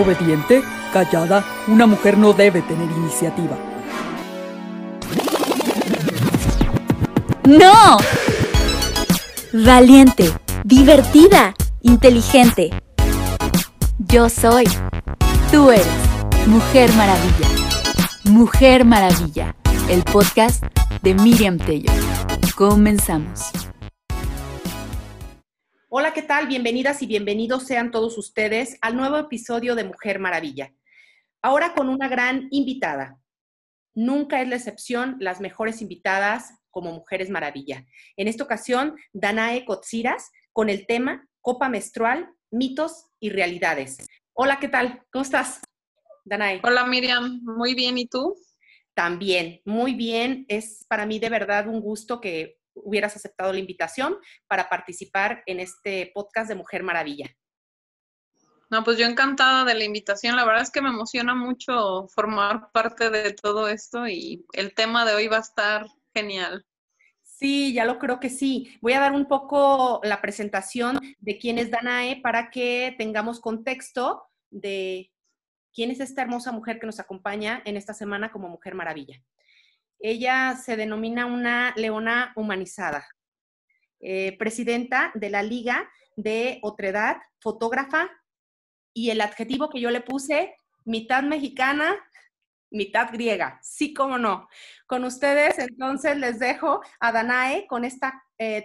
Obediente, callada, una mujer no debe tener iniciativa. ¡No! Valiente, divertida, inteligente. Yo soy. Tú eres. Mujer Maravilla. Mujer Maravilla. El podcast de Miriam Tello. Comenzamos. Hola, ¿qué tal? Bienvenidas y bienvenidos sean todos ustedes al nuevo episodio de Mujer Maravilla. Ahora con una gran invitada. Nunca es la excepción las mejores invitadas como Mujeres Maravilla. En esta ocasión, Danae Kotsiras con el tema Copa Menstrual, mitos y realidades. Hola, ¿qué tal? ¿Cómo estás, Danae? Hola, Miriam. Muy bien. ¿Y tú? También, muy bien. Es para mí de verdad un gusto que hubieras aceptado la invitación para participar en este podcast de Mujer Maravilla. No, pues yo encantada de la invitación. La verdad es que me emociona mucho formar parte de todo esto y el tema de hoy va a estar genial. Sí, ya lo creo que sí. Voy a dar un poco la presentación de quién es Danae para que tengamos contexto de quién es esta hermosa mujer que nos acompaña en esta semana como Mujer Maravilla. Ella se denomina una leona humanizada, eh, presidenta de la Liga de Otredad, fotógrafa, y el adjetivo que yo le puse, mitad mexicana, mitad griega. Sí, cómo no. Con ustedes, entonces, les dejo a Danae con este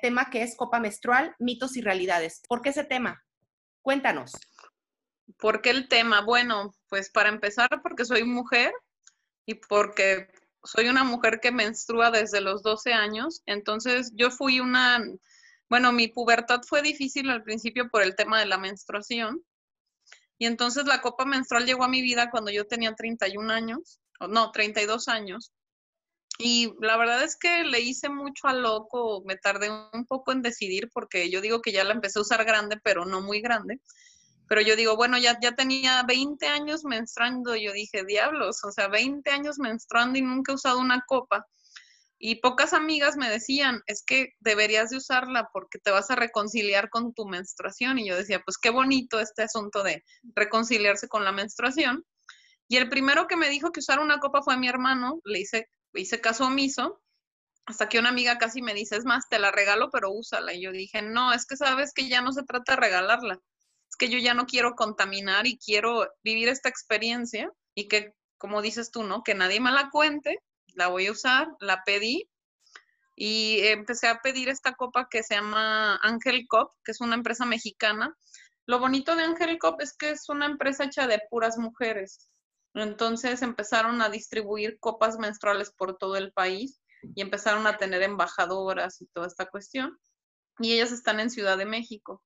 tema que es Copa Menstrual, mitos y realidades. ¿Por qué ese tema? Cuéntanos. ¿Por qué el tema? Bueno, pues para empezar, porque soy mujer y porque soy una mujer que menstrua desde los 12 años, entonces yo fui una, bueno, mi pubertad fue difícil al principio por el tema de la menstruación, y entonces la copa menstrual llegó a mi vida cuando yo tenía 31 años, o no, 32 años, y la verdad es que le hice mucho a loco, me tardé un poco en decidir porque yo digo que ya la empecé a usar grande, pero no muy grande. Pero yo digo, bueno, ya, ya tenía 20 años menstruando, yo dije, diablos, o sea, 20 años menstruando y nunca he usado una copa. Y pocas amigas me decían, es que deberías de usarla porque te vas a reconciliar con tu menstruación. Y yo decía, pues qué bonito este asunto de reconciliarse con la menstruación. Y el primero que me dijo que usara una copa fue mi hermano, le hice, hice caso omiso, hasta que una amiga casi me dice, es más, te la regalo, pero úsala. Y yo dije, no, es que sabes que ya no se trata de regalarla, que yo ya no quiero contaminar y quiero vivir esta experiencia y que, como dices tú, ¿no? Que nadie me la cuente, la voy a usar, la pedí y empecé a pedir esta copa que se llama Ángel Cop, que es una empresa mexicana. Lo bonito de Ángel Cop es que es una empresa hecha de puras mujeres. Entonces empezaron a distribuir copas menstruales por todo el país y empezaron a tener embajadoras y toda esta cuestión. Y ellas están en Ciudad de México.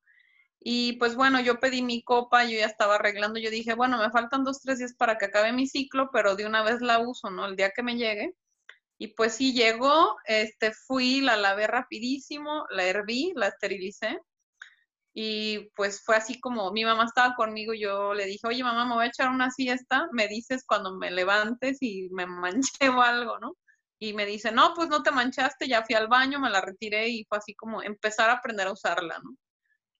Y pues bueno, yo pedí mi copa, yo ya estaba arreglando, yo dije, bueno, me faltan dos, tres días para que acabe mi ciclo, pero de una vez la uso, ¿no? El día que me llegue. Y pues sí llegó, este, fui, la lavé rapidísimo, la herví, la esterilicé. Y pues fue así como mi mamá estaba conmigo, yo le dije, oye mamá, me voy a echar una siesta, me dices cuando me levantes y me manché o algo, ¿no? Y me dice, no, pues no te manchaste, ya fui al baño, me la retiré y fue así como empezar a aprender a usarla, ¿no?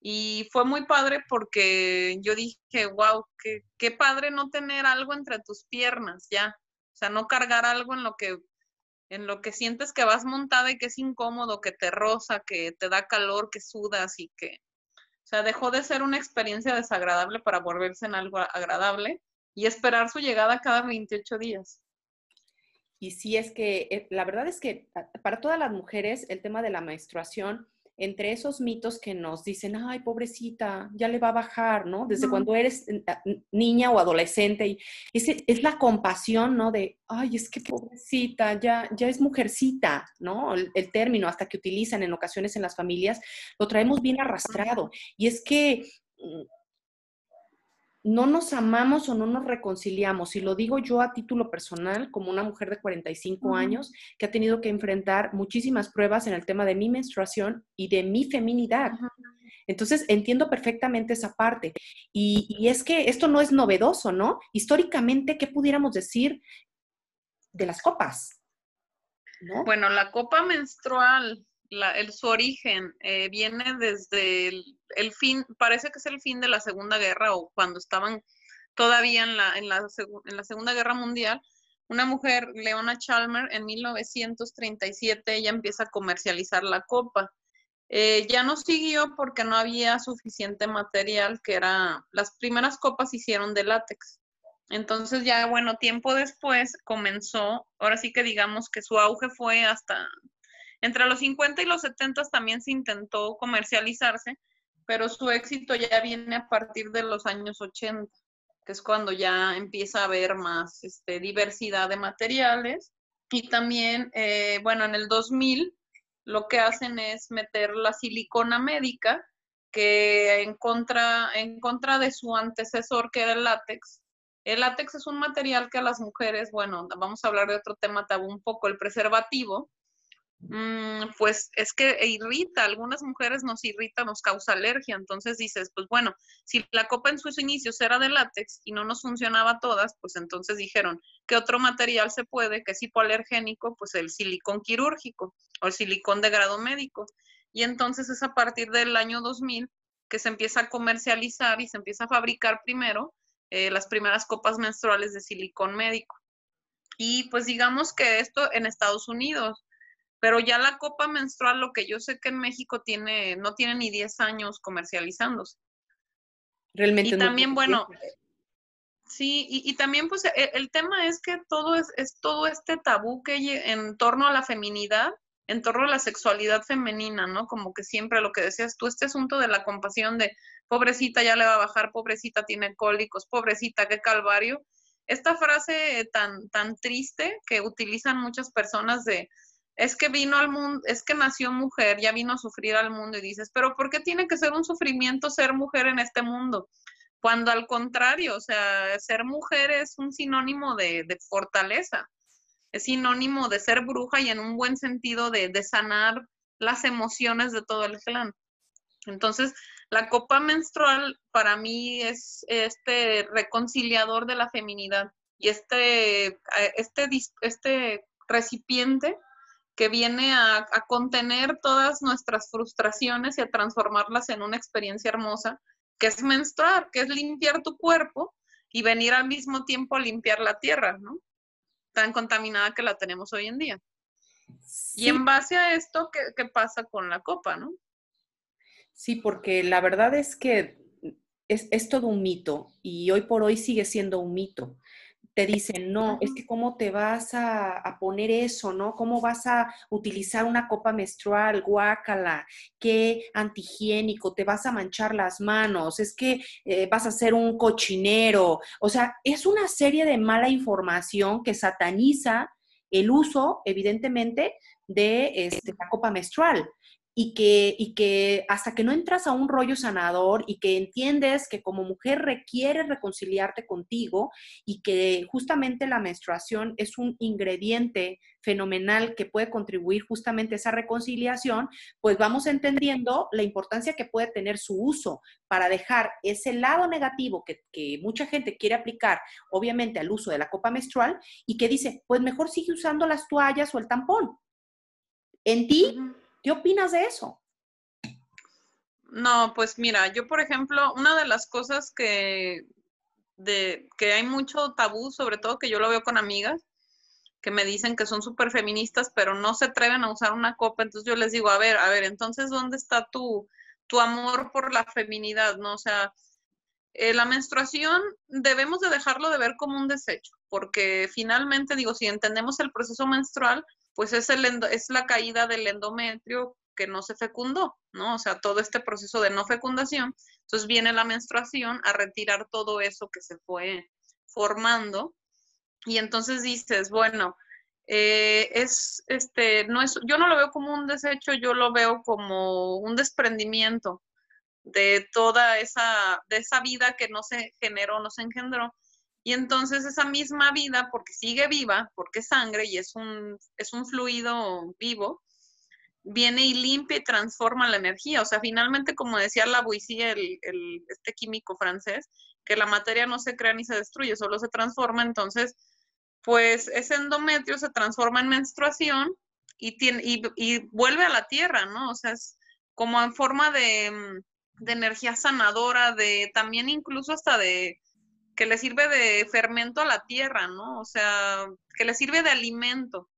Y fue muy padre porque yo dije, wow, qué, qué padre no tener algo entre tus piernas ya. O sea, no cargar algo en lo que en lo que sientes que vas montada y que es incómodo, que te roza, que te da calor, que sudas y que, o sea, dejó de ser una experiencia desagradable para volverse en algo agradable y esperar su llegada cada 28 días. Y sí, es que eh, la verdad es que para todas las mujeres el tema de la menstruación entre esos mitos que nos dicen, ay, pobrecita, ya le va a bajar, ¿no? Desde cuando eres ah, niña o adolescente, y es, la compasión, ¿no? De, ay, es que pobrecita, ya, ya es mujercita, ¿no? El, el, término hasta que utilizan en ocasiones en las familias, lo traemos bien arrastrado. Y es que mm, no nos amamos o no nos reconciliamos. Y lo digo yo a título personal, como una mujer de 45 años que ha tenido que enfrentar muchísimas pruebas en el tema de mi menstruación y de mi feminidad. Entonces, entiendo perfectamente esa parte. Y, es que esto no es novedoso, ¿no? Históricamente, ¿qué pudiéramos decir de las copas? Bueno, la copa menstrual el, su origen eh, viene desde el, fin, parece que es el fin de la Segunda Guerra o cuando estaban todavía en la, en la, la Segunda Guerra Mundial, una mujer, Leona Chalmer, en 1937, ella empieza a comercializar la copa. Eh, ya no siguió porque no había suficiente material, que era, las primeras copas hicieron de látex. Entonces ya, bueno, tiempo después comenzó, ahora sí que digamos que su auge fue hasta, entre los 50 y los 70 también se intentó comercializarse, pero su éxito ya viene a partir de los años 80, que es cuando ya empieza a haber más este, diversidad de materiales. Y también, eh, bueno, en el 2000 lo que hacen es meter la silicona médica, que en contra, en contra de su antecesor, que era el látex, el látex es un material que a las mujeres, bueno, vamos a hablar de otro tema tabú un poco, el preservativo, pues es que irrita, algunas mujeres nos irrita, nos causa alergia, entonces dices, pues bueno, si la copa en sus inicios era de látex y no nos funcionaba todas, pues entonces dijeron, ¿qué otro material se puede que es hipoalergénico? Pues el silicón quirúrgico o el silicón de grado médico. Y entonces es a partir del año 2000 que se empieza a comercializar y se empieza a fabricar primero eh, las primeras copas menstruales de silicón médico. Y pues digamos que esto en Estados Unidos, pero ya la copa menstrual, lo que yo sé que en México tiene, no tiene ni 10 años comercializándose. Realmente. Y también, bueno, sí, y, también pues el, el, tema es que todo es, es todo este tabú que en torno a la feminidad, en torno a la sexualidad femenina, ¿no? Como que siempre lo que decías tú, este asunto de la compasión de pobrecita ya le va a bajar, pobrecita tiene cólicos, pobrecita, qué calvario. Esta frase tan, tan triste que utilizan muchas personas de, es que vino al mundo, es que nació mujer, ya vino a sufrir al mundo y dices, pero ¿por qué tiene que ser un sufrimiento ser mujer en este mundo? Cuando al contrario, o sea, ser mujer es un sinónimo de, de fortaleza es sinónimo de ser bruja y en un buen sentido de, sanar las emociones de todo el clan. Entonces, la copa menstrual para mí es este reconciliador de la feminidad y este, eh, este, este recipiente que viene a, a, contener todas nuestras frustraciones y a transformarlas en una experiencia hermosa, que es menstruar, que es limpiar tu cuerpo y venir al mismo tiempo a limpiar la tierra, ¿no? tan contaminada que la tenemos hoy en día. Y en base a esto, ¿qué, ¿qué, pasa con la copa, no? Sí, porque la verdad es que es, es, todo un mito y hoy por hoy sigue siendo un mito te dicen, no, es que cómo te vas a, poner eso, ¿no? ¿Cómo vas a utilizar una copa menstrual, guácala, qué antihigiénico, te vas a manchar las manos, es que eh, vas a ser un cochinero. O sea, es una serie de mala información que sataniza el uso, evidentemente, de este, la copa menstrual y que, y que hasta que no entras a un rollo sanador y que entiendes que como mujer requieres reconciliarte contigo y que justamente la menstruación es un ingrediente fenomenal que puede contribuir justamente a esa reconciliación, pues vamos entendiendo la importancia que puede tener su uso para dejar ese lado negativo que, mucha gente quiere aplicar, obviamente, al uso de la copa menstrual y que dice, pues mejor sigue usando las toallas o el tampón. En ti ¿Qué opinas de eso? No, pues mira, yo por ejemplo, una de las cosas que, de, que hay mucho tabú, sobre todo que yo lo veo con amigas, que me dicen que son súper feministas, pero no se atreven a usar una copa, entonces yo les digo, a ver, a ver, entonces, ¿dónde está tu, tu amor por la feminidad? ¿No? O sea, eh, la menstruación debemos de dejarlo de ver como un desecho, porque finalmente, digo, si entendemos el proceso menstrual, pues es, el es la caída del endometrio que no se fecundó, ¿no? O sea, todo este proceso de no fecundación. Entonces viene la menstruación a retirar todo eso que se fue formando. Y entonces dices, bueno, eh, es, este, no es, yo no lo veo como un desecho, yo lo veo como un desprendimiento de toda esa, de esa vida que no se generó, no se engendró, y entonces esa misma vida, porque sigue viva, porque es sangre y es un, es un fluido vivo, viene y limpia y transforma la energía. O sea, finalmente, como decía Lavoisier, el, el, este químico francés, que la materia no se crea ni se destruye, solo se transforma. Entonces, pues ese endometrio se transforma en menstruación y, tiene, y, y vuelve a la tierra, ¿no? O sea, es como en forma de, de energía sanadora, de también incluso hasta de que le sirve de fermento a la tierra, ¿no? O sea, que le sirve de alimento.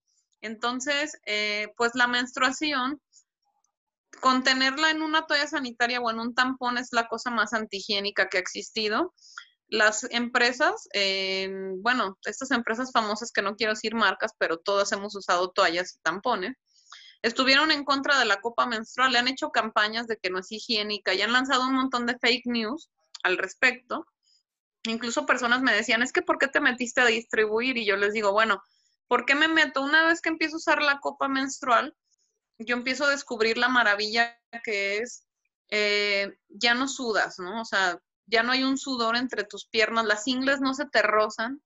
Entonces, eh, pues la menstruación, contenerla en una toalla sanitaria o en un tampón es la cosa más antihigiénica que ha existido. Las empresas, bueno, estas empresas famosas que no quiero decir marcas, pero todas hemos usado toallas y tampones, estuvieron en contra de la copa menstrual, le han hecho campañas de que no es higiénica y han lanzado un montón de fake news al respecto incluso personas me decían, es que ¿por qué te metiste a distribuir? Y yo les digo, bueno, ¿por qué me meto? Una vez que empiezo a usar la copa menstrual, yo empiezo a descubrir la maravilla que es, eh, ya no sudas, ¿no? O sea, ya no hay un sudor entre tus piernas, las ingles no se te rozan.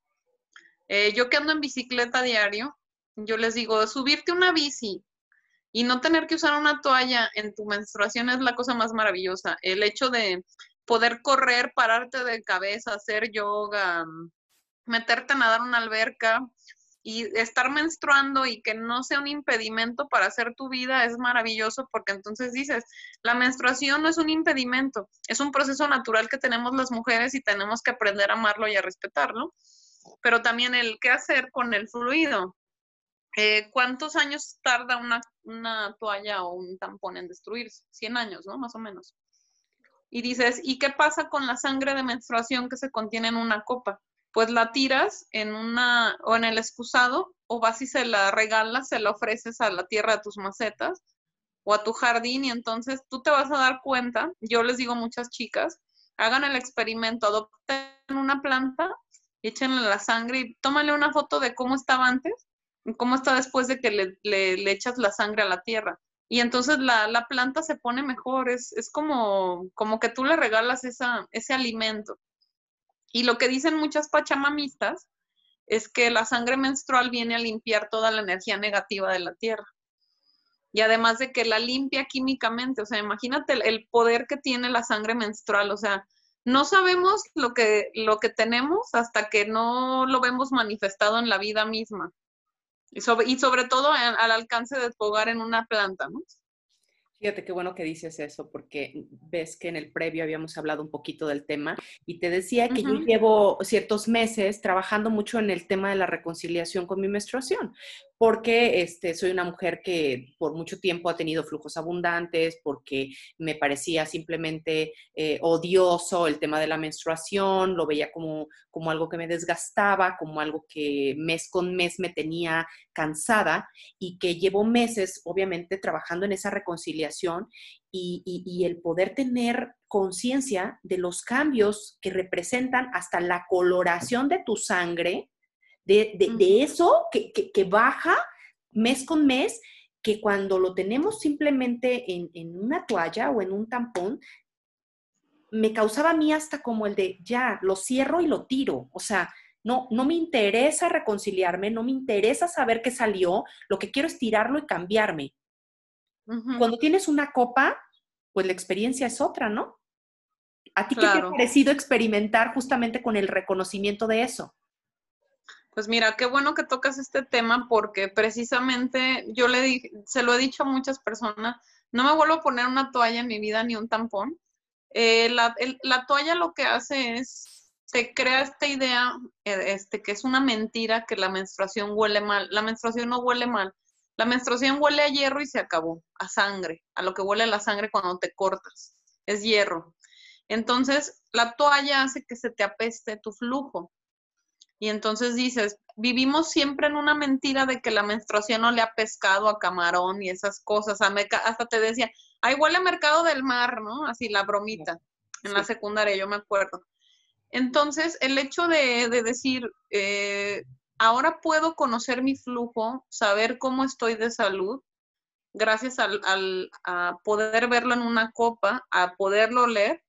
Eh, yo que ando en bicicleta diario, yo les digo, subirte una bici y no tener que usar una toalla en tu menstruación es la cosa más maravillosa. El hecho de poder correr, pararte de cabeza, hacer yoga, mm, meterte a nadar una alberca y estar menstruando y que no sea un impedimento para hacer tu vida es maravilloso porque entonces dices, la menstruación no es un impedimento, es un proceso natural que tenemos las mujeres y tenemos que aprender a amarlo y a respetarlo, pero también el qué hacer con el fluido. Eh, ¿Cuántos años tarda una, una toalla o un tampón en destruirse? 100 años, ¿no? Más o menos y dices, ¿y qué pasa con la sangre de menstruación que se contiene en una copa? Pues la tiras en una o en el excusado o vas y se la regalas, se la ofreces a la tierra de tus macetas o a tu jardín y entonces tú te vas a dar cuenta, yo les digo muchas chicas, hagan el experimento, adopten una planta, échenle la sangre y tómale una foto de cómo estaba antes y cómo está después de que le, le echas la sangre a la tierra y entonces la, la planta se pone mejor, es, es, como, como que tú le regalas esa, ese alimento. Y lo que dicen muchas pachamamistas es que la sangre menstrual viene a limpiar toda la energía negativa de la tierra. Y además de que la limpia químicamente, o sea, imagínate el, poder que tiene la sangre menstrual, o sea, no sabemos lo que, lo que tenemos hasta que no lo vemos manifestado en la vida misma. Y sobre, y sobre todo al alcance de tu hogar en una planta, ¿no? Fíjate qué bueno que dices eso, porque ves que en el previo habíamos hablado un poquito del tema y te decía que yo llevo ciertos meses trabajando mucho en el tema de la reconciliación con mi menstruación, porque este, soy una mujer que por mucho tiempo ha tenido flujos abundantes, porque me parecía simplemente eh, odioso el tema de la menstruación, lo veía como, como algo que me desgastaba, como algo que mes con mes me tenía cansada y que llevo meses, obviamente, trabajando en esa reconciliación y, y el poder tener conciencia de los cambios que representan hasta la coloración de tu sangre de, eso que, baja mes con mes, que cuando lo tenemos simplemente en, una toalla o en un tampón, me causaba a mí hasta como el de, ya, lo cierro y lo tiro. O sea, no, no me interesa reconciliarme, no me interesa saber qué salió, lo que quiero es tirarlo y cambiarme. Cuando tienes una copa, pues la experiencia es otra, ¿no? ¿A ti qué te ha parecido experimentar justamente con el reconocimiento de eso? Pues mira, qué bueno que tocas este tema porque precisamente yo le dije, se lo he dicho a muchas personas, no me vuelvo a poner una toalla en mi vida ni un tampón. Eh, la, toalla lo que hace es, se crea esta idea, eh, este, que es una mentira que la menstruación huele mal. La menstruación no huele mal. La menstruación huele a hierro y se acabó, a sangre, a lo que huele la sangre cuando te cortas. Es hierro. Entonces, la toalla hace que se te apeste tu flujo. Y entonces dices, vivimos siempre en una mentira de que la menstruación no le ha pescado a camarón y esas cosas. Hasta te decía, ay, huele a mercado del mar, ¿no? Así la bromita en la secundaria, yo me acuerdo. Entonces, el hecho de, decir, eh, ahora puedo conocer mi flujo, saber cómo estoy de salud, gracias al, al, a poder verlo en una copa, a poderlo leer,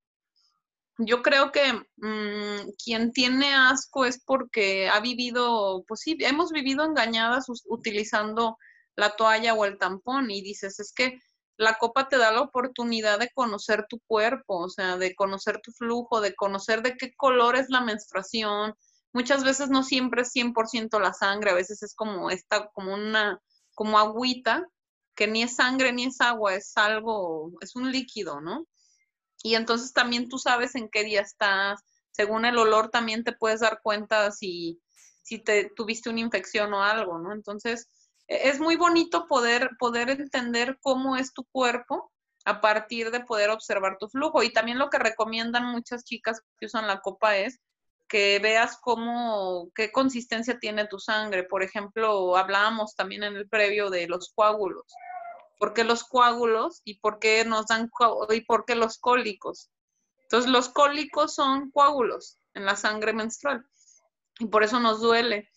yo creo que mm, quien tiene asco es porque ha vivido, pues sí, hemos vivido engañadas utilizando la toalla o el tampón y dices, es que la copa te da la oportunidad de conocer tu cuerpo, o sea, de conocer tu flujo, de conocer de qué color es la menstruación. Muchas veces no siempre es 100% la sangre, a veces es como esta, como una, como agüita, que ni es sangre ni es agua, es algo, es un líquido, ¿no? Y entonces también tú sabes en qué día estás, según el olor también te puedes dar cuenta si, si te tuviste una infección o algo, ¿no? Entonces, e, es muy bonito poder, poder entender cómo es tu cuerpo a partir de poder observar tu flujo. Y también lo que recomiendan muchas chicas que usan la copa es que veas cómo, qué consistencia tiene tu sangre. Por ejemplo, hablábamos también en el previo de los coágulos. ¿Por qué los coágulos y por qué nos dan y los cólicos? Entonces, los cólicos son coágulos en la sangre menstrual y por eso nos duele.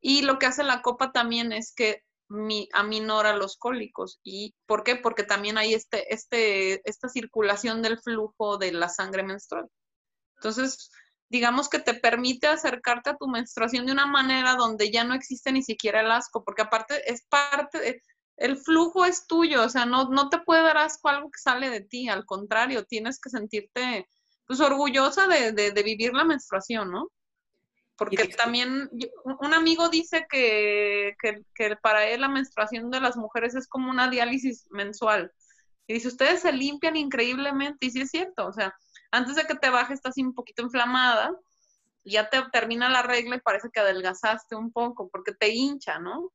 Y lo que hace la copa también es que mi, aminora los cólicos. ¿Y por qué? Porque también hay este, este, esta circulación del flujo de la sangre menstrual. Entonces, digamos que te permite acercarte a tu menstruación de una manera donde ya no existe ni siquiera el asco, porque aparte es parte, el flujo es tuyo, o sea, no, no te puede dar asco algo que sale de ti, al contrario, tienes que sentirte pues orgullosa de, de, vivir la menstruación, ¿no? Porque también un amigo dice que, que, que, para él la menstruación de las mujeres es como una diálisis mensual. Y dice, ustedes se limpian increíblemente, y sí es cierto, o sea, antes de que te baje estás un poquito inflamada, ya te termina la regla y parece que adelgazaste un poco, porque te hincha, ¿no?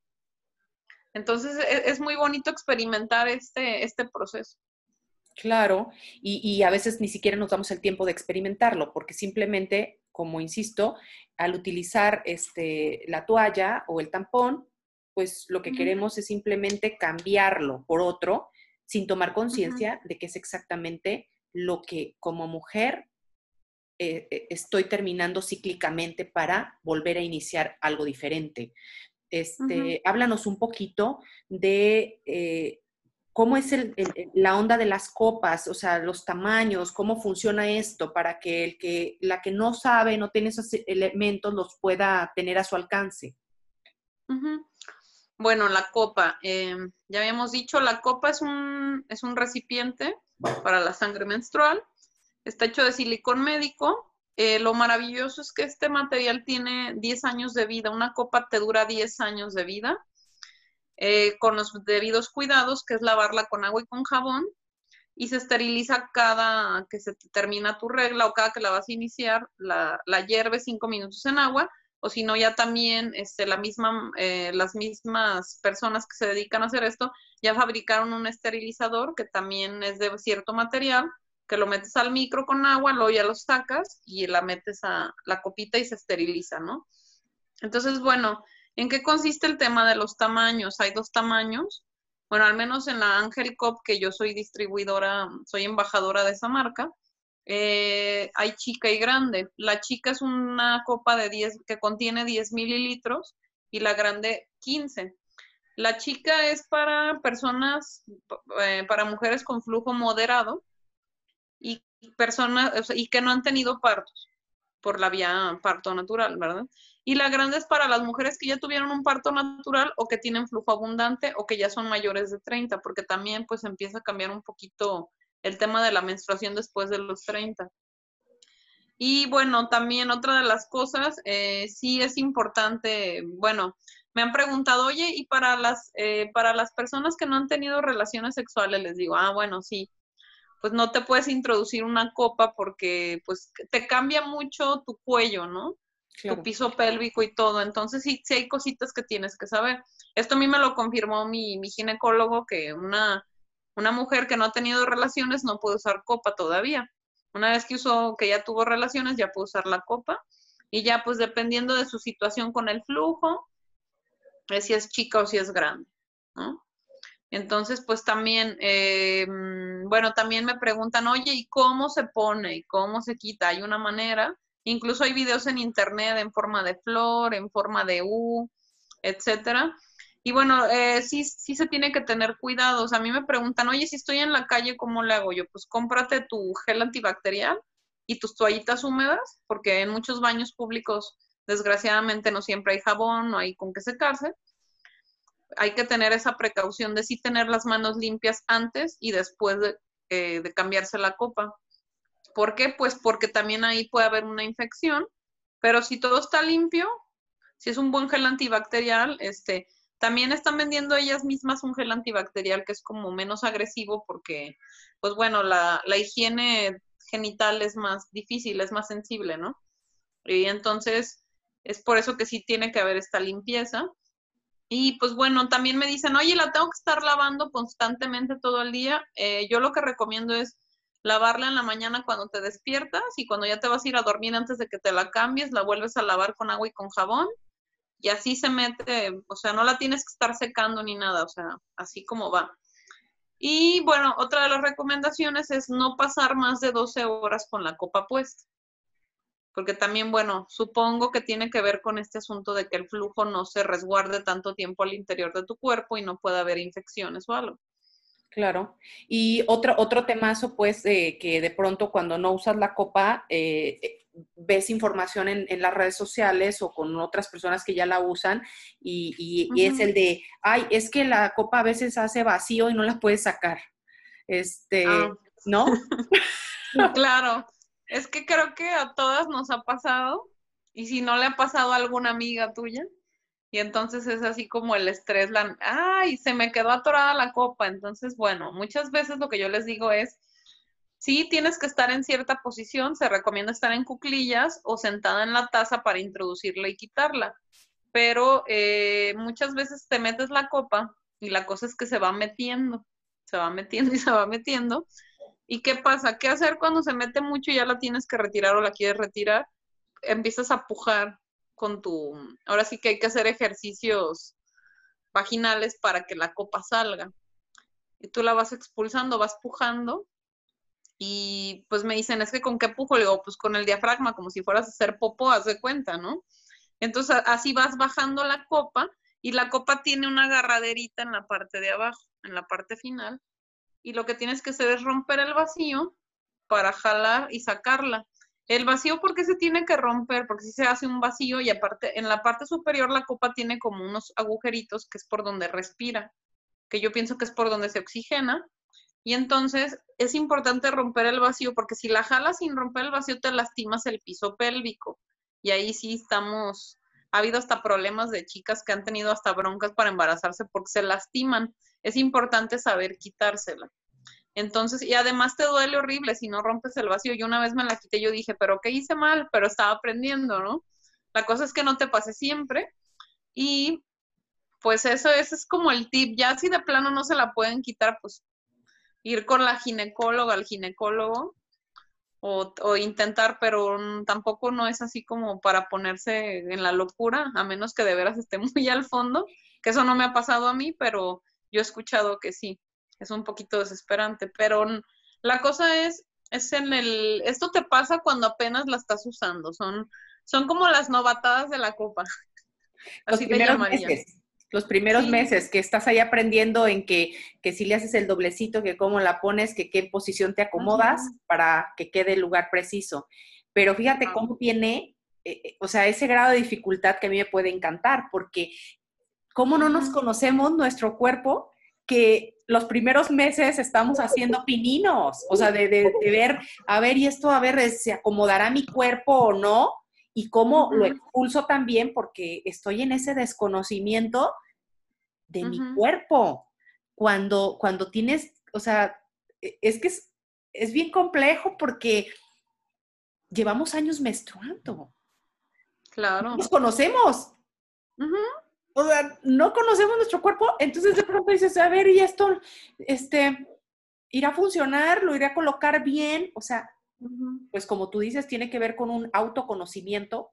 Entonces e, es, muy bonito experimentar este, este proceso. Claro, y, a veces ni siquiera nos damos el tiempo de experimentarlo, porque simplemente, como insisto, al utilizar este, la toalla o el tampón, pues lo que queremos es simplemente cambiarlo por otro sin tomar conciencia de que es exactamente lo que como mujer eh, eh, estoy terminando cíclicamente para volver a iniciar algo diferente. Este, Háblanos un poquito de eh, cómo es la onda de las copas, o sea, los tamaños, cómo funciona esto para que el que la que no sabe, no tiene esos elementos, los pueda tener a su alcance. Bueno, la copa, em, ya habíamos dicho, la copa es un, es un recipiente para la sangre menstrual. Está hecho de silicón médico. Eh, lo maravilloso es que este material tiene 10 años de vida. Una copa te dura 10 años de vida. Eh, con los debidos cuidados, que es lavarla con agua y con jabón. Y se esteriliza cada que se termina tu regla o cada que la vas a iniciar, la, la hierves 5 minutos en agua o si no, ya también este, la misma, eh, las mismas personas que se dedican a hacer esto ya fabricaron un esterilizador que también es de cierto material, que lo metes al micro con agua, luego ya lo sacas y la metes a la copita y se esteriliza, ¿no? Entonces, bueno, ¿en qué consiste el tema de los tamaños? Hay dos tamaños. Bueno, al menos en la Angel Cop, que yo soy distribuidora, soy embajadora de esa marca, eh, hay chica y grande. La chica es una copa de 10 que contiene 10 mililitros y la grande 15. La chica es para personas, eh, para mujeres con flujo moderado personas y que no han tenido partos por la vía parto natural, ¿verdad? Y la grande es para las mujeres que ya tuvieron un parto natural o que tienen flujo abundante o que ya son mayores de 30, porque también pues empieza a cambiar un poquito el tema de la menstruación después de los 30. Y bueno, también otra de las cosas, eh, sí es importante, bueno, me han preguntado, oye, y para las, eh, para las personas que no han tenido relaciones sexuales, les digo, ah, bueno, sí, pues no te puedes introducir una copa porque pues te cambia mucho tu cuello, ¿no? Tu piso pélvico y todo. Entonces sí, sí hay cositas que tienes que saber. Esto a mí me lo confirmó mi, mi ginecólogo, que una una mujer que no ha tenido relaciones no puede usar copa todavía. Una vez que usó, que ya tuvo relaciones, ya puede usar la copa. Y ya, pues dependiendo de su situación con el flujo, es si es chica o si es grande, Entonces, pues también, eh, bueno, también me preguntan, oye, ¿y cómo se pone? ¿Y cómo se quita? Hay una manera. Incluso hay videos en internet en forma de flor, en forma de U, etcétera. Y bueno, eh, sí, sí se tiene que tener cuidados. A mí me preguntan, oye, si estoy en la calle, ¿cómo le hago yo? Pues cómprate tu gel antibacterial y tus toallitas húmedas, porque en muchos baños públicos, desgraciadamente, no siempre hay jabón, no hay con qué secarse. Hay que tener esa precaución de sí tener las manos limpias antes y después de, eh, de cambiarse la copa. ¿Por qué? Pues porque también ahí puede haber una infección, pero si todo está limpio, si es un buen gel antibacterial, este, también están vendiendo ellas mismas un gel antibacterial que es como menos agresivo porque, pues bueno, la, higiene genital es más difícil, es más sensible, ¿no? Y entonces es por eso que sí tiene que haber esta limpieza. Y pues bueno, también me dicen, oye, la tengo que estar lavando constantemente todo el día. Eh, yo lo que recomiendo es lavarla en la mañana cuando te despiertas y cuando ya te vas a ir a dormir antes de que te la cambies, la vuelves a lavar con agua y con jabón y así se mete, o sea, no la tienes que estar secando ni nada, o sea, así como va. Y bueno, otra de las recomendaciones es no pasar más de 12 horas con la copa puesta porque también, bueno, supongo que tiene que ver con este asunto de que el flujo no se resguarde tanto tiempo al interior de tu cuerpo y no pueda haber infecciones o algo. Claro. Y otro, otro temazo, pues, que de pronto cuando no usas la copa, eh, eh, ves información en, las redes sociales o con otras personas que ya la usan y, es el de, ay, es que la copa a veces hace vacío y no la puedes sacar. Este, ah. ¿no? claro. Es que creo que a todas nos ha pasado, y si no le ha pasado a alguna amiga tuya, y entonces es así como el estrés, la, ay, se me quedó atorada la copa. Entonces, bueno, muchas veces lo que yo les digo es, sí tienes que estar en cierta posición, se recomienda estar en cuclillas o sentada en la taza para introducirla y quitarla. Pero eh, muchas veces te metes la copa y la cosa es que se va metiendo, se va metiendo y se va metiendo. ¿Y qué pasa? ¿Qué hacer cuando se mete mucho y ya la tienes que retirar o la quieres retirar? Empiezas a pujar con tu... Ahora sí que hay que hacer ejercicios vaginales para que la copa salga. Y tú la vas expulsando, vas pujando. Y pues me dicen, es que con qué pujo? Le digo, pues con el diafragma, como si fueras a hacer popó, haz de cuenta, ¿no? Entonces así vas bajando la copa y la copa tiene una agarraderita en la parte de abajo, en la parte final y lo que tienes que hacer es romper el vacío para jalar y sacarla. El vacío, ¿por qué se tiene que romper? Porque si se hace un vacío y aparte, en la parte superior la copa tiene como unos agujeritos que es por donde respira, que yo pienso que es por donde se oxigena. Y entonces es importante romper el vacío porque si la jalas sin romper el vacío te lastimas el piso pélvico. Y ahí sí estamos, ha habido hasta problemas de chicas que han tenido hasta broncas para embarazarse porque se lastiman es importante saber quitársela. Entonces, y además te duele horrible si no rompes el vacío. Yo una vez me la quité, yo dije, pero ¿qué hice mal? Pero estaba aprendiendo, ¿no? La cosa es que no te pase siempre. Y pues eso, ese es como el tip. Ya si de plano no se la pueden quitar, pues ir con la ginecóloga, al ginecólogo, o, o, intentar, pero tampoco no es así como para ponerse en la locura, a menos que de veras esté muy al fondo, que eso no me ha pasado a mí, pero yo he escuchado que sí, es un poquito desesperante, pero la cosa es, es en el, esto te pasa cuando apenas la estás usando, son, son como las novatadas de la copa. Así los primeros meses, los primeros meses que estás ahí aprendiendo en que, que si le haces el doblecito, que cómo la pones, que qué posición te acomodas para que quede el lugar preciso. Pero fíjate cómo tiene, eh, eh, o sea, ese grado de dificultad que a mí me puede encantar, porque ¿Cómo no nos conocemos nuestro cuerpo? Que los primeros meses estamos haciendo pininos, o sea, de, ver, a ver, y esto, a ver, ¿se acomodará mi cuerpo o no? Y cómo lo expulso también porque estoy en ese desconocimiento de mi cuerpo. Cuando, cuando tienes, o sea, e, es que es, bien complejo porque llevamos años menstruando. Claro. Nos conocemos o sea, no conocemos nuestro cuerpo, entonces de pronto dices, a ver, y esto, este, irá a funcionar, lo iré a colocar bien, o sea, pues como tú dices, tiene que ver con un autoconocimiento,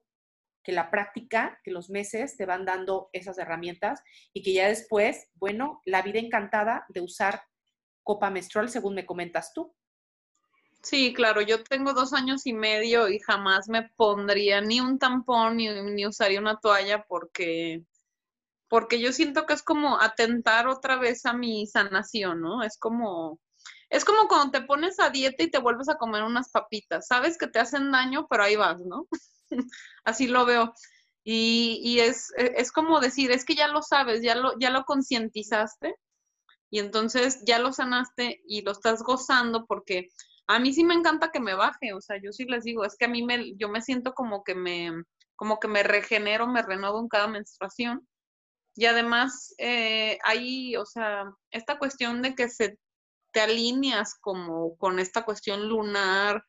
que la práctica, que los meses te van dando esas herramientas y que ya después, bueno, la vida encantada de usar copa menstrual, según me comentas tú. Sí, claro, yo tengo dos años y medio y jamás me pondría ni un tampón ni, ni usaría una toalla porque porque yo siento que es como atentar otra vez a mi sanación, ¿no? Es como, es como cuando te pones a dieta y te vuelves a comer unas papitas, sabes que te hacen daño, pero ahí vas, ¿no? Así lo veo. Y, y es, e, es, como decir, es que ya lo sabes, ya lo, ya lo concientizaste y entonces ya lo sanaste y lo estás gozando porque a mí sí me encanta que me baje, o sea, yo sí les digo, es que a mí me, yo me siento como que me, como que me regenero, me renuevo en cada menstruación y además, eh, hay, o sea, esta cuestión de que se te alineas como con esta cuestión lunar,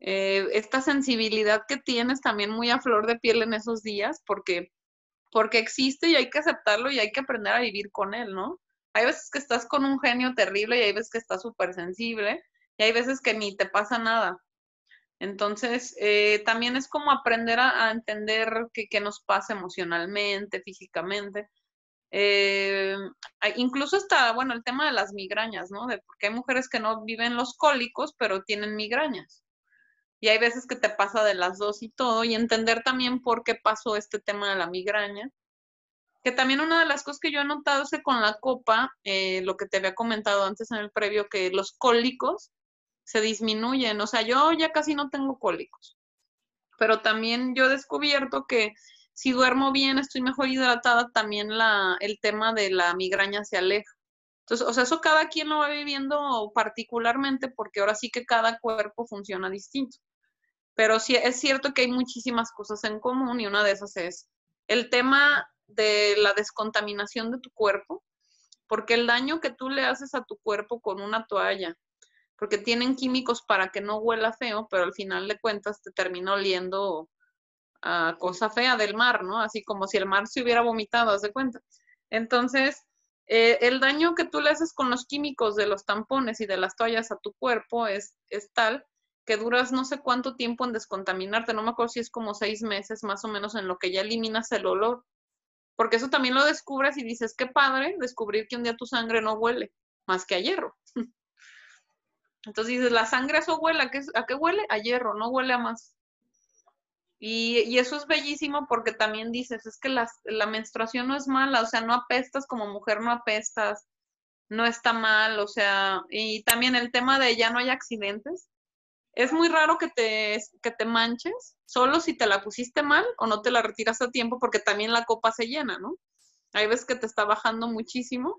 eh, esta sensibilidad que tienes también muy a flor de piel en esos días, porque, porque existe y hay que aceptarlo y hay que aprender a vivir con él, ¿no? Hay veces que estás con un genio terrible y hay veces que estás súper sensible y hay veces que ni te pasa nada. Entonces, eh, también es como aprender a, entender qué nos pasa emocionalmente, físicamente. Eh, incluso está, bueno, el tema de las migrañas, ¿no? De, porque hay mujeres que no viven los cólicos, pero tienen migrañas. Y hay veces que te pasa de las dos y todo, y entender también por qué pasó este tema de la migraña. Que también una de las cosas que yo he notado es con la copa, eh, lo que te había comentado antes en el previo, que los cólicos se disminuyen. O sea, yo ya casi no tengo cólicos. Pero también yo he descubierto que si duermo bien, estoy mejor hidratada, también la, el tema de la migraña se aleja. Entonces, o sea, eso cada quien lo va viviendo particularmente porque ahora sí que cada cuerpo funciona distinto. Pero sí es cierto que hay muchísimas cosas en común y una de esas es el tema de la descontaminación de tu cuerpo, porque el daño que tú le haces a tu cuerpo con una toalla, porque tienen químicos para que no huela feo, pero al final de cuentas te termina oliendo a cosa fea del mar, ¿no? Así como si el mar se hubiera vomitado, haz de cuenta. Entonces, eh, el daño que tú le haces con los químicos de los tampones y de las toallas a tu cuerpo es, es tal que duras no sé cuánto tiempo en descontaminarte, no me acuerdo si es como seis meses más o menos en lo que ya eliminas el olor, porque eso también lo descubres y dices, qué padre descubrir que un día tu sangre no huele más que a hierro. Entonces dices, la sangre eso huele, ¿a qué, ¿a qué huele? A hierro, no huele a más. Y, eso es bellísimo porque también dices, es que la, menstruación no es mala, o sea, no apestas como mujer, no apestas, no está mal, o sea, y también el tema de ya no hay accidentes. Es muy raro que te, que te manches, solo si te la pusiste mal o no te la retiras a tiempo porque también la copa se llena, ¿no? Hay veces que te está bajando muchísimo,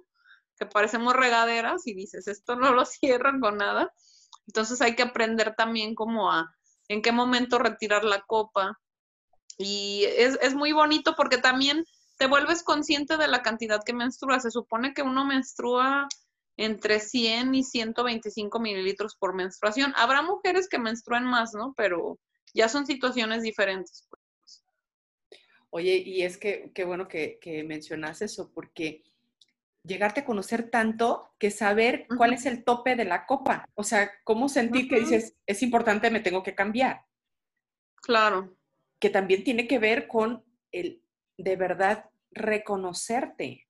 que parecemos regaderas y dices, esto no lo cierran con nada. Entonces hay que aprender también como a, en qué momento retirar la copa. Y es, es muy bonito porque también te vuelves consciente de la cantidad que menstrua. Se supone que uno menstrua entre 100 y 125 mililitros por menstruación. Habrá mujeres que menstruen más, ¿no? Pero ya son situaciones diferentes. Pues. Oye, y es que qué bueno que, que mencionas eso, porque llegarte a conocer tanto que saber cuál es el tope de la copa. O sea, cómo sentir que dices, es importante, me tengo que cambiar. Claro. Que también tiene que ver con el de verdad reconocerte.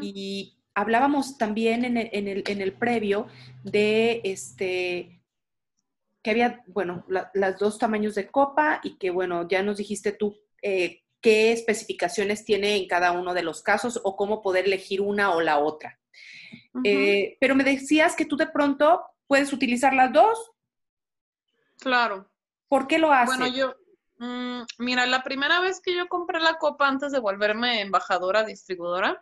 Y hablábamos también en el, en el, previo de este que había, bueno, las dos tamaños de copa y que, bueno, ya nos dijiste tú eh, qué especificaciones tiene en cada uno de los casos o cómo poder elegir una o la otra. Eh, pero me decías que tú de pronto puedes utilizar las dos. Claro. ¿Por qué lo haces? Bueno, yo, mm, mira, la primera vez que yo compré la copa antes de volverme embajadora, distribuidora,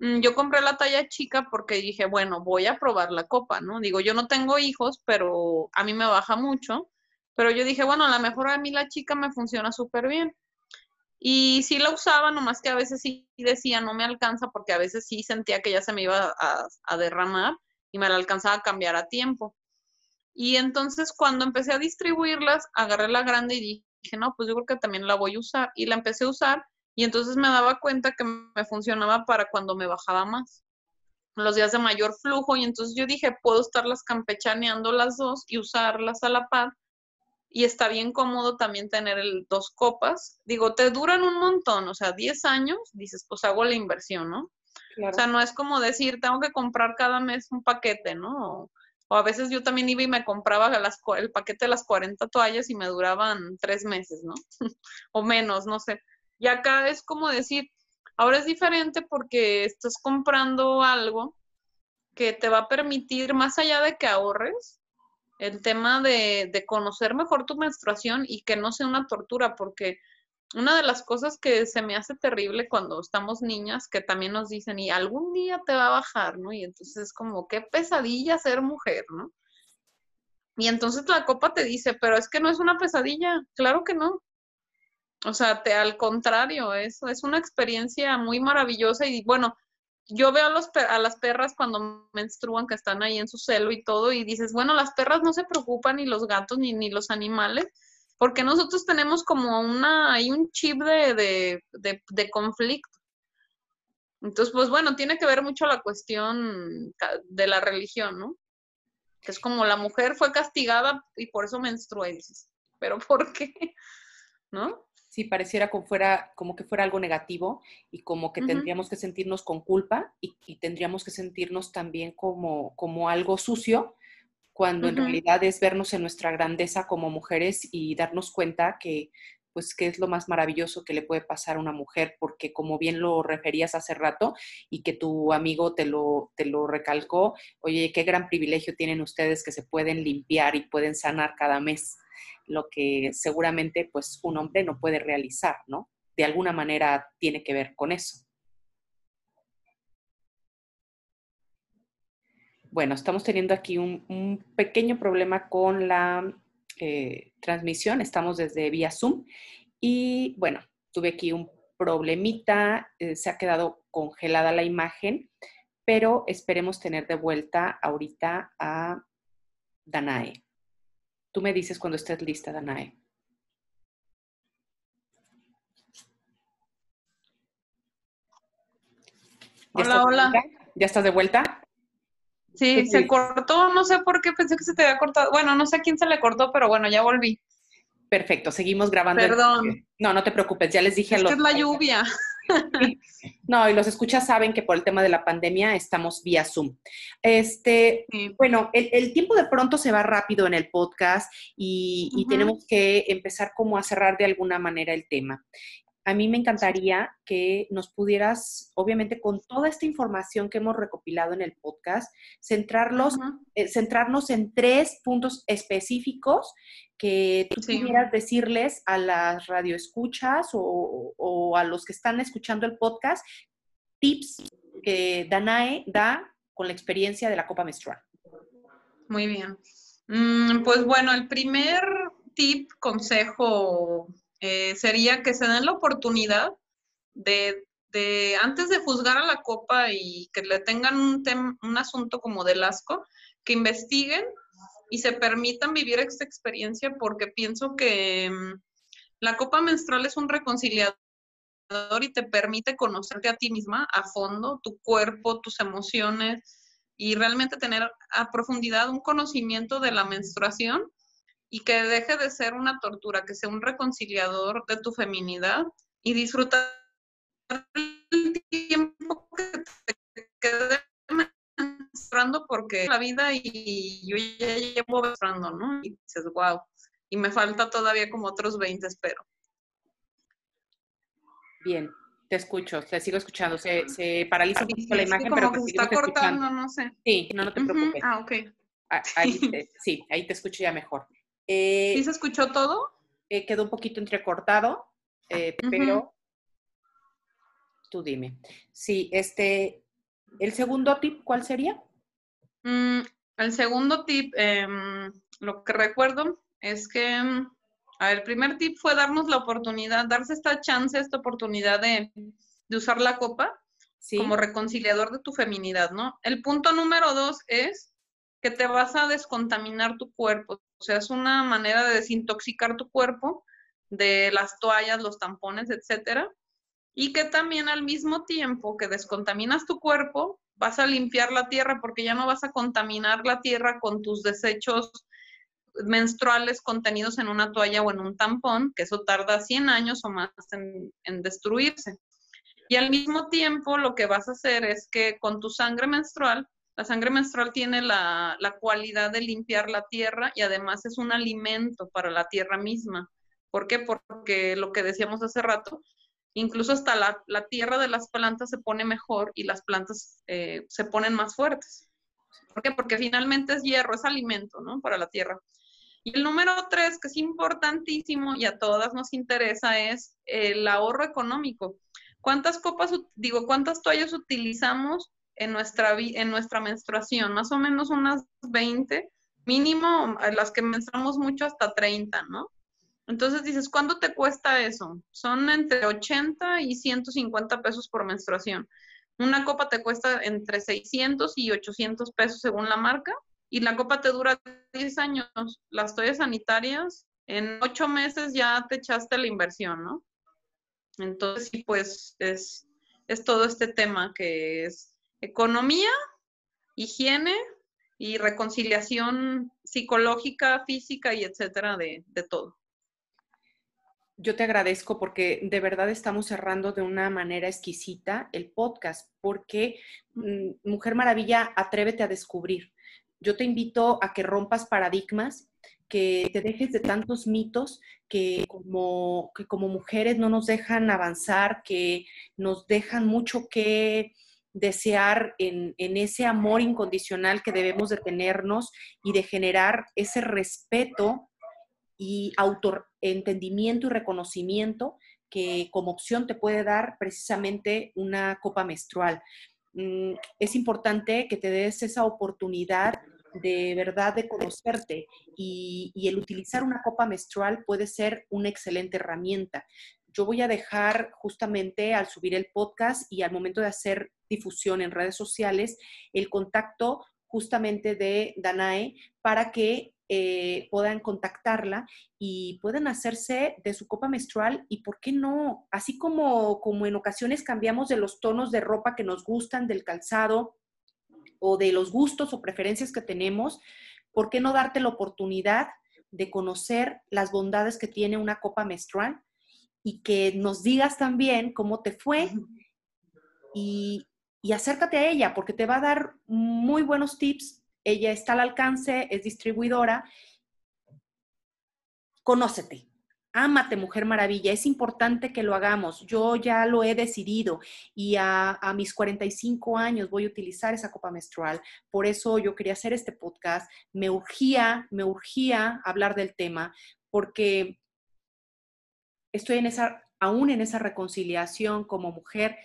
mm, yo compré la talla chica porque dije, bueno, voy a probar la copa, ¿no? Digo, yo no tengo hijos, pero a mí me baja mucho. Pero yo dije, bueno, a lo mejor a mí la chica me funciona súper bien. Y sí la usaba, nomás que a veces sí decía, no me alcanza, porque a veces sí sentía que ya se me iba a, derramar y me la alcanzaba a cambiar a tiempo. Y entonces cuando empecé a distribuirlas, agarré la grande y dije, no, pues yo creo que también la voy a usar. Y la empecé a usar y entonces me daba cuenta que me funcionaba para cuando me bajaba más, los días de mayor flujo. Y entonces yo dije, puedo estarlas campechaneando las dos y usarlas a la par y está bien cómodo también tener el, dos copas. Digo, te duran un montón, o sea, 10 años, dices, pues hago la inversión, ¿no? O sea, no es como decir, tengo que comprar cada mes un paquete, ¿no? O, a veces yo también iba y me compraba las, el paquete de las 40 toallas y me duraban tres meses, ¿no? o menos, no sé. Y acá es como decir, ahora es diferente porque estás comprando algo que te va a permitir, más allá de que ahorres, el tema de, de, conocer mejor tu menstruación y que no sea una tortura, porque una de las cosas que se me hace terrible cuando estamos niñas, que también nos dicen, y algún día te va a bajar, ¿no? Y entonces es como, qué pesadilla ser mujer, ¿no? Y entonces la copa te dice, pero es que no es una pesadilla, claro que no. O sea, te, al contrario, es, es una experiencia muy maravillosa y bueno, yo veo a, los, a las perras cuando menstruan que están ahí en su celo y todo, y dices, bueno, las perras no se preocupan, ni los gatos, ni, ni los animales, porque nosotros tenemos como una, hay un chip de, de, de, conflicto. Entonces, pues bueno, tiene que ver mucho la cuestión de la religión, ¿no? Que es como la mujer fue castigada y por eso menstruó, dices, pero ¿por qué? ¿No? Sí pareciera como, fuera, como que fuera algo negativo y como que tendríamos que sentirnos con culpa y, tendríamos que sentirnos también como, como algo sucio, cuando en realidad es vernos en nuestra grandeza como mujeres y darnos cuenta que pues qué es lo más maravilloso que le puede pasar a una mujer, porque como bien lo referías hace rato y que tu amigo te lo, te lo recalcó, oye, qué gran privilegio tienen ustedes que se pueden limpiar y pueden sanar cada mes lo que seguramente pues un hombre no puede realizar, ¿no? De alguna manera tiene que ver con eso. Bueno, estamos teniendo aquí un, pequeño problema con la eh, transmisión. Estamos desde vía Zoom y bueno, tuve aquí un problemita, eh, se ha quedado congelada la imagen, pero esperemos tener de vuelta ahorita a Danae. Tú me dices cuando estés lista, Danae. Hola, hola. ¿Ya estás de vuelta? Sí, se cortó, no sé por qué pensé que se te había cortado. Bueno, no sé a quién se le cortó, pero bueno, ya volví. Perfecto, seguimos grabando. Perdón. No, no te preocupes, ya les dije a los. Es que es la lluvia. No, y los escuchas saben que por el tema de la pandemia estamos vía Zoom. Este, bueno, el, tiempo de pronto se va rápido en el podcast y, tenemos que empezar como a cerrar de alguna manera el tema a mí me encantaría que nos pudieras, obviamente con toda esta información que hemos recopilado en el podcast, centrarlos, eh, centrarnos en tres puntos específicos que tú pudieras decirles a las radioescuchas o, o a los que están escuchando el podcast, tips que Danae da con la experiencia de la copa menstrual. Muy bien. Mm, pues bueno, el primer tip, consejo eh, sería que se den la oportunidad de, antes de juzgar a la copa y que le tengan un, un asunto como del asco, que investiguen y se permitan vivir esta experiencia porque pienso que mm, la copa menstrual es un reconciliador y te permite conocerte a ti misma a fondo, tu cuerpo, tus emociones y realmente tener a profundidad un conocimiento de la menstruación y que deje de ser una tortura, que sea un reconciliador de tu feminidad y disfrutar el tiempo que te quede menstruando porque la vida y yo ya llevo menstruando, ¿no? Y dices, wow, y me falta todavía como otros 20, espero. Bien, te escucho, te sigo escuchando. Se, se paraliza un poquito la imagen, pero te se está cortando, no sé. Sí, no, no te preocupes. Ah, ok. Ah, ahí sí, ahí te escucho ya mejor. Eh, ¿Sí se escuchó todo? Eh, quedó un poquito entrecortado, eh, pero tú dime. Sí, este, el segundo tip, ¿cuál sería? Mm, el segundo tip, em, lo que recuerdo es que, mm, a ver, el primer tip fue darnos la oportunidad, darse esta chance, esta oportunidad de, de usar la copa como reconciliador de tu feminidad, ¿no? El punto número dos es que te vas a descontaminar tu cuerpo. O sea, es una manera de desintoxicar tu cuerpo de las toallas, los tampones, etcétera. Y que también al mismo tiempo que descontaminas tu cuerpo, vas a limpiar la tierra porque ya no vas a contaminar la tierra con tus desechos menstruales contenidos en una toalla o en un tampón, que eso tarda 100 años o más en, en, destruirse. Y al mismo tiempo lo que vas a hacer es que con tu sangre menstrual la sangre menstrual tiene la, cualidad de limpiar la tierra y además es un alimento para la tierra misma. ¿Por qué? Porque lo que decíamos hace rato, incluso hasta la, tierra de las plantas se pone mejor y las plantas eh, se ponen más fuertes. ¿Por qué? Porque finalmente es hierro, es alimento, ¿no? Para la tierra. Y el número tres, que es importantísimo y a todas nos interesa, es el ahorro económico. ¿Cuántas copas, digo, cuántas toallas utilizamos en nuestra, en nuestra menstruación, más o menos unas 20, mínimo las que menstruamos mucho hasta 30, ¿no? Entonces dices, ¿cuánto te cuesta eso? Son entre 80 y 150 pesos por menstruación. Una copa te cuesta entre 600 y 800 pesos según la marca y la copa te dura 10 años. Las toallas sanitarias, en 8 meses ya te echaste la inversión, ¿no? Entonces, sí, pues es, es todo este tema que es economía, higiene y reconciliación psicológica, física y etcétera de, de todo yo te agradezco porque de verdad estamos cerrando de una manera exquisita el podcast, porque mm, Mujer Maravilla, atrévete a descubrir. Yo te invito a que rompas paradigmas, que te dejes de tantos mitos que como, que como mujeres no nos dejan avanzar, que nos dejan mucho que desear en, ese amor incondicional que debemos de tenernos y de generar ese respeto y autoentendimiento y reconocimiento que como opción te puede dar precisamente una copa menstrual. Mm, es importante que te des esa oportunidad de verdad de conocerte y, y, el utilizar una copa menstrual puede ser una excelente herramienta. Yo voy a dejar justamente al subir el podcast y al momento de hacer difusión en redes sociales el contacto justamente de Danae para que eh, puedan contactarla y puedan hacerse de su copa menstrual y, ¿por qué no? Así como, como en ocasiones cambiamos de los tonos de ropa que nos gustan, del calzado o de los gustos o preferencias que tenemos, ¿por qué no darte la oportunidad de conocer las bondades que tiene una copa menstrual y que nos digas también cómo te fue y, y acércate a ella porque te va a dar muy buenos tips ella está al alcance, es distribuidora. Conócete, ámate, Mujer Maravilla. Es importante que lo hagamos. Yo ya lo he decidido y a, mis 45 años voy a utilizar esa copa menstrual. Por eso yo quería hacer este podcast. Me urgía, me urgía hablar del tema porque estoy en esa, aún en esa reconciliación como mujer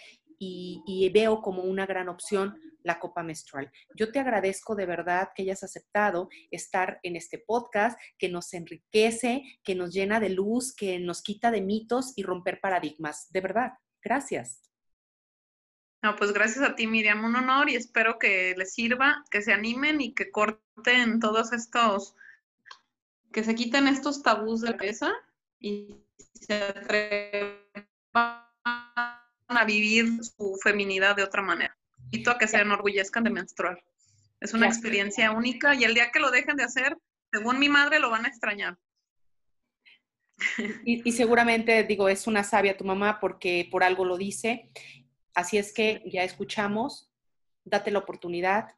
y, veo como una gran opción la copa menstrual. Yo te agradezco de verdad que hayas aceptado estar en este podcast que nos enriquece, que nos llena de luz, que nos quita de mitos y romper paradigmas. De verdad, gracias. No, pues gracias a ti, Miriam, un honor y espero que les sirva, que se animen y que corten todos estos, que se quiten estos tabús de la cabeza y se atrevan a vivir su feminidad de otra manera invito a que se enorgullezcan de menstruar. Es una experiencia única y el día que lo dejen de hacer, según mi madre, lo van a extrañar. Y, seguramente, digo, es una sabia tu mamá porque por algo lo dice. Así es que ya escuchamos, date la oportunidad,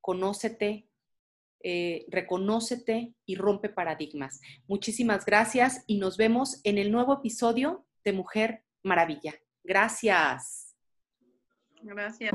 conócete, eh, reconócete y rompe paradigmas. Muchísimas gracias y nos vemos en el nuevo episodio de Mujer Maravilla. Gracias. Gracias.